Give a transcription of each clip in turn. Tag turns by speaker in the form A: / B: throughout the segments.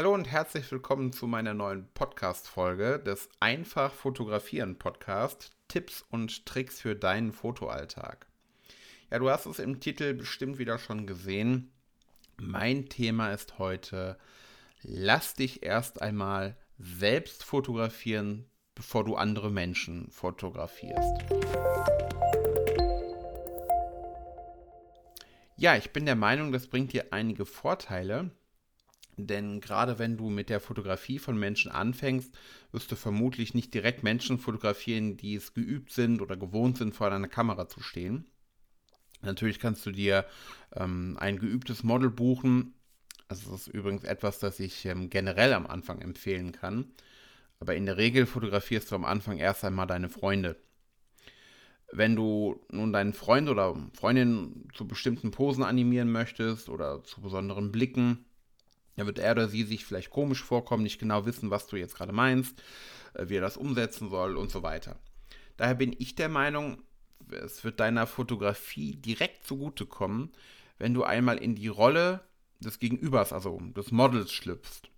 A: Hallo und herzlich willkommen zu meiner neuen Podcast-Folge des Einfach Fotografieren Podcast Tipps und Tricks für deinen Fotoalltag. Ja, du hast es im Titel bestimmt wieder schon gesehen. Mein Thema ist heute, lass dich erst einmal selbst fotografieren, bevor du andere Menschen fotografierst. Ja, ich bin der Meinung, das bringt dir einige Vorteile, denn gerade wenn du mit der Fotografie von Menschen anfängst, wirst du vermutlich nicht direkt Menschen fotografieren, die es geübt sind oder gewohnt sind, vor deiner Kamera zu stehen. Natürlich kannst du dir ähm, ein geübtes Model buchen. Das ist übrigens etwas, das ich ähm, generell am Anfang empfehlen kann. Aber in der Regel fotografierst du am Anfang erst einmal deine Freunde. Wenn du nun deinen Freund oder Freundin zu bestimmten Posen animieren möchtest oder zu besonderen Blicken, da wird er oder sie sich vielleicht komisch vorkommen, nicht genau wissen, was du jetzt gerade meinst, äh, wie er das umsetzen soll und so weiter. Daher bin ich der Meinung, es wird deiner Fotografie direkt zugutekommen, wenn du einmal in die Rolle des Gegenübers, also des Models schlüpfst.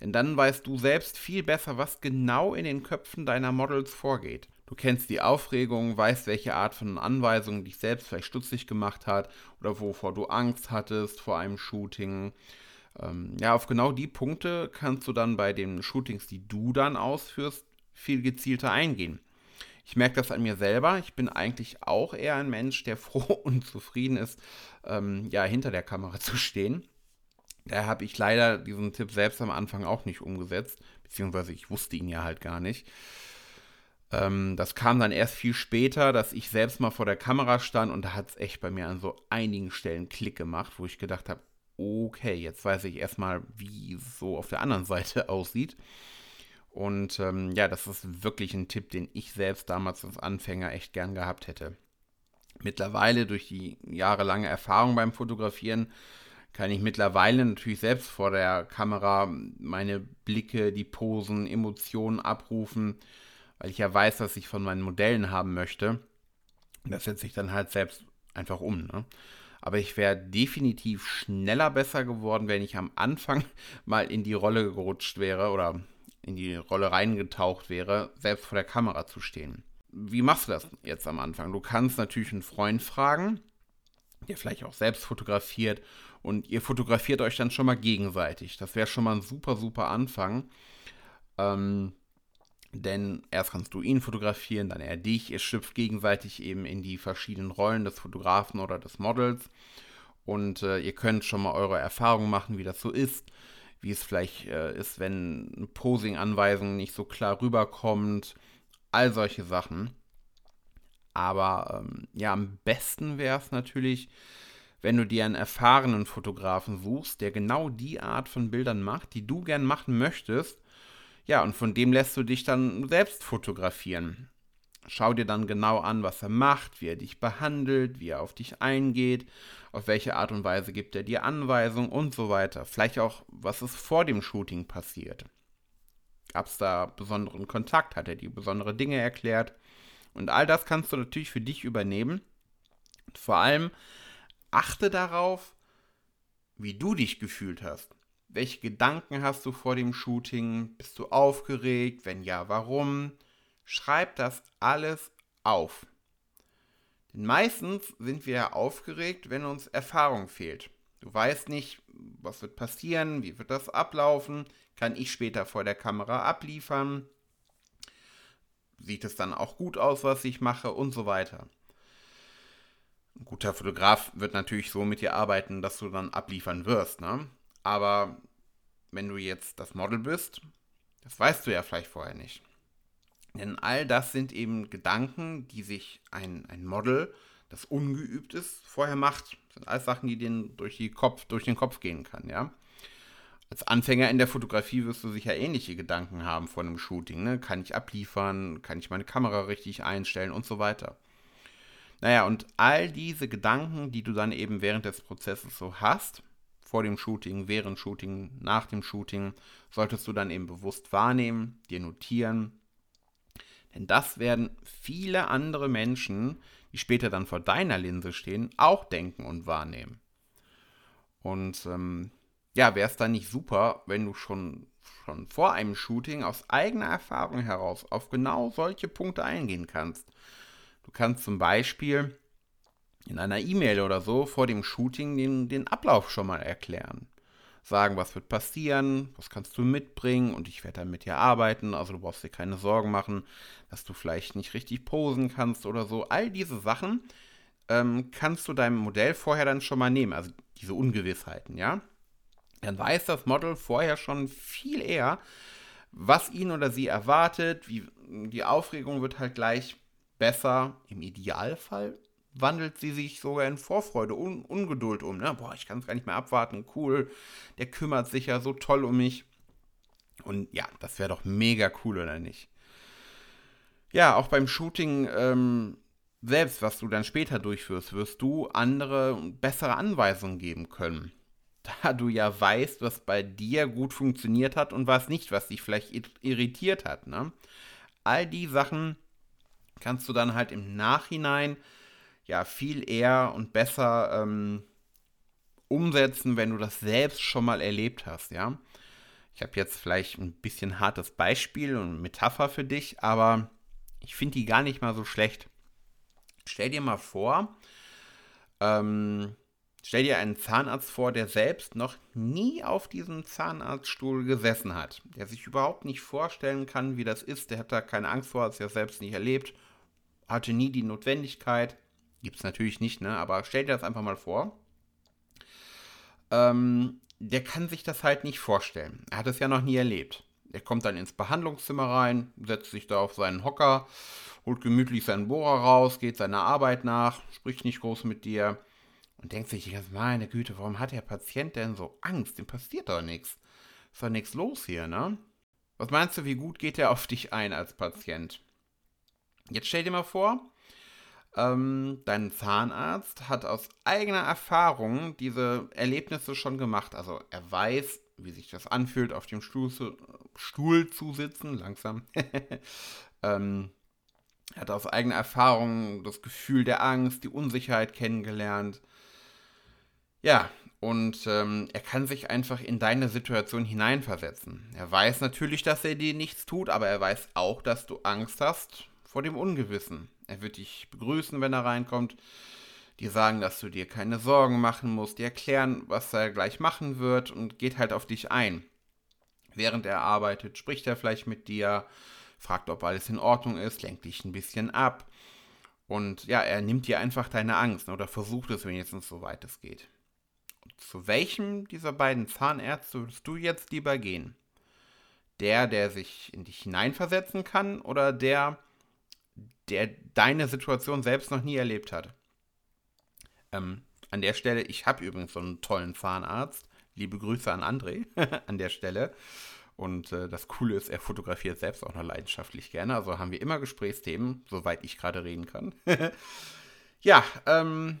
A: Denn dann weißt du selbst viel besser, was genau in den Köpfen deiner Models vorgeht. Du kennst die Aufregung, weißt, welche Art von Anweisungen dich selbst vielleicht stutzig gemacht hat oder wovor du Angst hattest vor einem Shooting. Ähm, ja, auf genau die Punkte kannst du dann bei den Shootings, die du dann ausführst, viel gezielter eingehen. Ich merke das an mir selber. Ich bin eigentlich auch eher ein Mensch, der froh und zufrieden ist, ähm, ja, hinter der Kamera zu stehen. Da habe ich leider diesen Tipp selbst am Anfang auch nicht umgesetzt, beziehungsweise ich wusste ihn ja halt gar nicht. Ähm, das kam dann erst viel später, dass ich selbst mal vor der Kamera stand und da hat es echt bei mir an so einigen Stellen Klick gemacht, wo ich gedacht habe, okay, jetzt weiß ich erstmal, wie es so auf der anderen Seite aussieht. Und ähm, ja, das ist wirklich ein Tipp, den ich selbst damals als Anfänger echt gern gehabt hätte. Mittlerweile durch die jahrelange Erfahrung beim Fotografieren kann ich mittlerweile natürlich selbst vor der Kamera meine Blicke, die Posen, Emotionen abrufen, weil ich ja weiß, was ich von meinen Modellen haben möchte. Das setze ich dann halt selbst einfach um. Ne? Aber ich wäre definitiv schneller besser geworden, wenn ich am Anfang mal in die Rolle gerutscht wäre oder in die Rolle reingetaucht wäre, selbst vor der Kamera zu stehen. Wie machst du das jetzt am Anfang? Du kannst natürlich einen Freund fragen, der vielleicht auch selbst fotografiert und ihr fotografiert euch dann schon mal gegenseitig. Das wäre schon mal ein super, super Anfang. Ähm, denn erst kannst du ihn fotografieren, dann er dich. Ihr schlüpft gegenseitig eben in die verschiedenen Rollen des Fotografen oder des Models. Und äh, ihr könnt schon mal eure Erfahrungen machen, wie das so ist. Wie es vielleicht äh, ist, wenn eine Posing-Anweisung nicht so klar rüberkommt. All solche Sachen. Aber ähm, ja, am besten wäre es natürlich, wenn du dir einen erfahrenen Fotografen suchst, der genau die Art von Bildern macht, die du gern machen möchtest ja, und von dem lässt du dich dann selbst fotografieren. Schau dir dann genau an, was er macht, wie er dich behandelt, wie er auf dich eingeht, auf welche Art und Weise gibt er dir Anweisungen und so weiter. Vielleicht auch, was ist vor dem Shooting passiert. Gab es da besonderen Kontakt? Hat er dir besondere Dinge erklärt? Und all das kannst du natürlich für dich übernehmen. Und vor allem achte darauf, wie du dich gefühlt hast. Welche Gedanken hast du vor dem Shooting? Bist du aufgeregt? Wenn ja, warum? Schreib das alles auf. Denn meistens sind wir aufgeregt, wenn uns Erfahrung fehlt. Du weißt nicht, was wird passieren, wie wird das ablaufen, kann ich später vor der Kamera abliefern, sieht es dann auch gut aus, was ich mache und so weiter. Ein guter Fotograf wird natürlich so mit dir arbeiten, dass du dann abliefern wirst. Ne? Aber wenn du jetzt das Model bist, das weißt du ja vielleicht vorher nicht. Denn all das sind eben Gedanken, die sich ein, ein Model, das ungeübt ist, vorher macht. Das sind alles Sachen, die den durch, die Kopf, durch den Kopf gehen kann, ja. Als Anfänger in der Fotografie wirst du sicher ähnliche Gedanken haben vor einem Shooting. Ne? Kann ich abliefern? Kann ich meine Kamera richtig einstellen und so weiter. Naja, und all diese Gedanken, die du dann eben während des Prozesses so hast, vor dem Shooting, während Shooting, nach dem Shooting, solltest du dann eben bewusst wahrnehmen, dir notieren. Denn das werden viele andere Menschen, die später dann vor deiner Linse stehen, auch denken und wahrnehmen. Und ähm, ja, wäre es dann nicht super, wenn du schon, schon vor einem Shooting aus eigener Erfahrung heraus auf genau solche Punkte eingehen kannst. Du kannst zum Beispiel in einer E-Mail oder so vor dem Shooting den, den Ablauf schon mal erklären. Sagen, was wird passieren, was kannst du mitbringen und ich werde dann mit dir arbeiten. Also du brauchst dir keine Sorgen machen, dass du vielleicht nicht richtig posen kannst oder so. All diese Sachen ähm, kannst du deinem Modell vorher dann schon mal nehmen. Also diese Ungewissheiten, ja. Dann weiß das Model vorher schon viel eher, was ihn oder sie erwartet. Wie, die Aufregung wird halt gleich besser. Im Idealfall wandelt sie sich sogar in Vorfreude, Un Ungeduld um. Ne? Boah, ich kann es gar nicht mehr abwarten. Cool, der kümmert sich ja so toll um mich. Und ja, das wäre doch mega cool, oder nicht? Ja, auch beim Shooting ähm, selbst, was du dann später durchführst, wirst du andere bessere Anweisungen geben können. Da du ja weißt, was bei dir gut funktioniert hat und was nicht, was dich vielleicht irritiert hat. Ne? All die Sachen kannst du dann halt im Nachhinein ja viel eher und besser ähm, umsetzen, wenn du das selbst schon mal erlebt hast, ja. Ich habe jetzt vielleicht ein bisschen hartes Beispiel und Metapher für dich, aber ich finde die gar nicht mal so schlecht. Stell dir mal vor, ähm, stell dir einen Zahnarzt vor, der selbst noch nie auf diesem Zahnarztstuhl gesessen hat, der sich überhaupt nicht vorstellen kann, wie das ist, der hat da keine Angst vor, hat es ja selbst nicht erlebt, hatte nie die Notwendigkeit, Gibt es natürlich nicht, ne? Aber stell dir das einfach mal vor. Ähm, der kann sich das halt nicht vorstellen. Er hat es ja noch nie erlebt. Er kommt dann ins Behandlungszimmer rein, setzt sich da auf seinen Hocker, holt gemütlich seinen Bohrer raus, geht seiner Arbeit nach, spricht nicht groß mit dir und denkt sich, meine Güte, warum hat der Patient denn so Angst? Dem passiert doch nichts. Ist doch nichts los hier, ne? Was meinst du, wie gut geht er auf dich ein als Patient? Jetzt stell dir mal vor, ähm, dein Zahnarzt hat aus eigener Erfahrung diese Erlebnisse schon gemacht. Also er weiß, wie sich das anfühlt, auf dem Stuhl zu, Stuhl zu sitzen, langsam. ähm, er hat aus eigener Erfahrung das Gefühl der Angst, die Unsicherheit kennengelernt. Ja, und ähm, er kann sich einfach in deine Situation hineinversetzen. Er weiß natürlich, dass er dir nichts tut, aber er weiß auch, dass du Angst hast vor dem Ungewissen. Er wird dich begrüßen, wenn er reinkommt. Die sagen, dass du dir keine Sorgen machen musst. Die erklären, was er gleich machen wird und geht halt auf dich ein. Während er arbeitet, spricht er vielleicht mit dir, fragt, ob alles in Ordnung ist, lenkt dich ein bisschen ab. Und ja, er nimmt dir einfach deine Angst oder versucht es wenigstens, soweit es geht. Zu welchem dieser beiden Zahnärzte würdest du jetzt lieber gehen? Der, der sich in dich hineinversetzen kann oder der, der deine Situation selbst noch nie erlebt hat. Ähm, an der Stelle, ich habe übrigens so einen tollen Zahnarzt. Liebe Grüße an André an der Stelle. Und äh, das Coole ist, er fotografiert selbst auch noch leidenschaftlich gerne. Also haben wir immer Gesprächsthemen, soweit ich gerade reden kann. ja, ähm,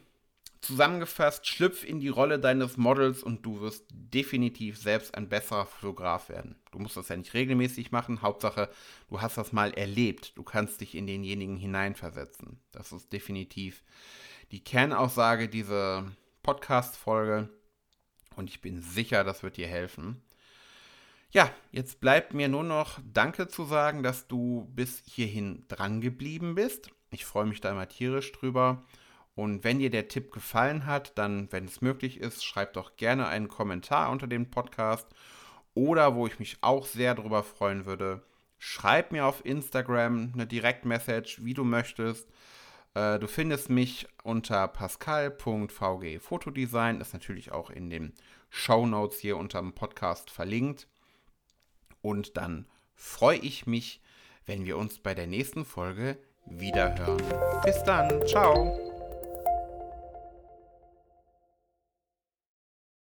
A: Zusammengefasst, schlüpf in die Rolle deines Models und du wirst definitiv selbst ein besserer Fotograf werden. Du musst das ja nicht regelmäßig machen. Hauptsache, du hast das mal erlebt. Du kannst dich in denjenigen hineinversetzen. Das ist definitiv die Kernaussage dieser Podcast-Folge. Und ich bin sicher, das wird dir helfen. Ja, jetzt bleibt mir nur noch Danke zu sagen, dass du bis hierhin dran geblieben bist. Ich freue mich da immer tierisch drüber. Und wenn dir der Tipp gefallen hat, dann, wenn es möglich ist, schreib doch gerne einen Kommentar unter dem Podcast. Oder wo ich mich auch sehr darüber freuen würde, schreib mir auf Instagram eine Direktmessage, wie du möchtest. Äh, du findest mich unter pascal.vg ist natürlich auch in den Show Notes hier unter dem Podcast verlinkt. Und dann freue ich mich, wenn wir uns bei der nächsten Folge wiederhören. Bis dann, ciao.